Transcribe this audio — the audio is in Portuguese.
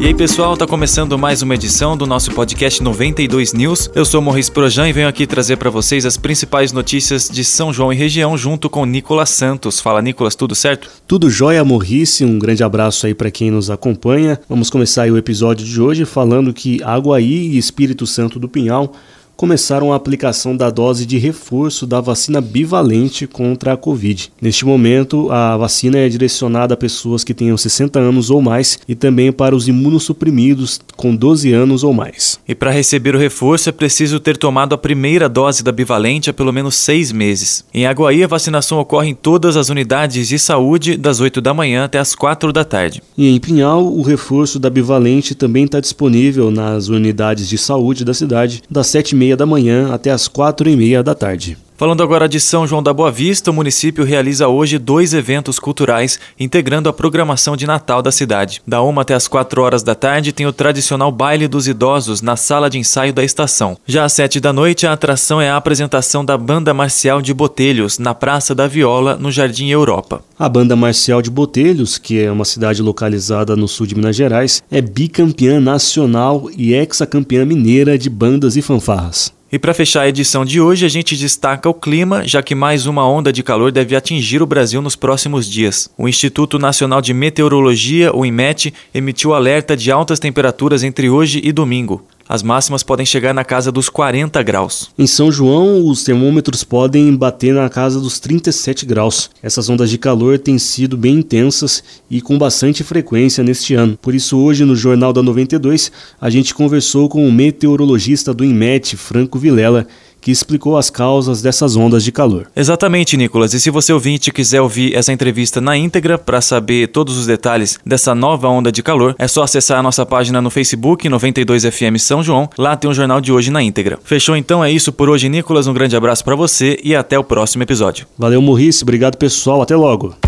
E aí, pessoal, tá começando mais uma edição do nosso podcast 92 News. Eu sou Morris Projan e venho aqui trazer para vocês as principais notícias de São João e região junto com Nicolas Santos. Fala, Nicolas, tudo certo? Tudo jóia, Morrice. Um grande abraço aí para quem nos acompanha. Vamos começar o episódio de hoje falando que Aguaí e Espírito Santo do Pinhal começaram a aplicação da dose de reforço da vacina bivalente contra a Covid. Neste momento, a vacina é direcionada a pessoas que tenham 60 anos ou mais e também para os imunossuprimidos com 12 anos ou mais. E para receber o reforço é preciso ter tomado a primeira dose da bivalente há pelo menos seis meses. Em Aguaí, a vacinação ocorre em todas as unidades de saúde das 8 da manhã até as 4 da tarde. E em Pinhal, o reforço da bivalente também está disponível nas unidades de saúde da cidade das 7 h meia da manhã até as quatro e meia da tarde. Falando agora de São João da Boa Vista, o município realiza hoje dois eventos culturais integrando a programação de Natal da cidade. Da uma até as quatro horas da tarde tem o tradicional baile dos idosos na sala de ensaio da estação. Já às sete da noite, a atração é a apresentação da Banda Marcial de Botelhos na Praça da Viola, no Jardim Europa. A Banda Marcial de Botelhos, que é uma cidade localizada no sul de Minas Gerais, é bicampeã nacional e hexacampeã mineira de bandas e fanfarras. E para fechar a edição de hoje, a gente destaca o clima, já que mais uma onda de calor deve atingir o Brasil nos próximos dias. O Instituto Nacional de Meteorologia, o IMET, emitiu alerta de altas temperaturas entre hoje e domingo. As máximas podem chegar na casa dos 40 graus. Em São João, os termômetros podem bater na casa dos 37 graus. Essas ondas de calor têm sido bem intensas e com bastante frequência neste ano. Por isso, hoje no Jornal da 92, a gente conversou com o meteorologista do IMET, Franco Vilela que explicou as causas dessas ondas de calor. Exatamente, Nicolas. E se você ouvinte quiser ouvir essa entrevista na íntegra para saber todos os detalhes dessa nova onda de calor, é só acessar a nossa página no Facebook 92FM São João. Lá tem o jornal de hoje na íntegra. Fechou então? É isso por hoje, Nicolas. Um grande abraço para você e até o próximo episódio. Valeu, Morrice. Obrigado, pessoal. Até logo.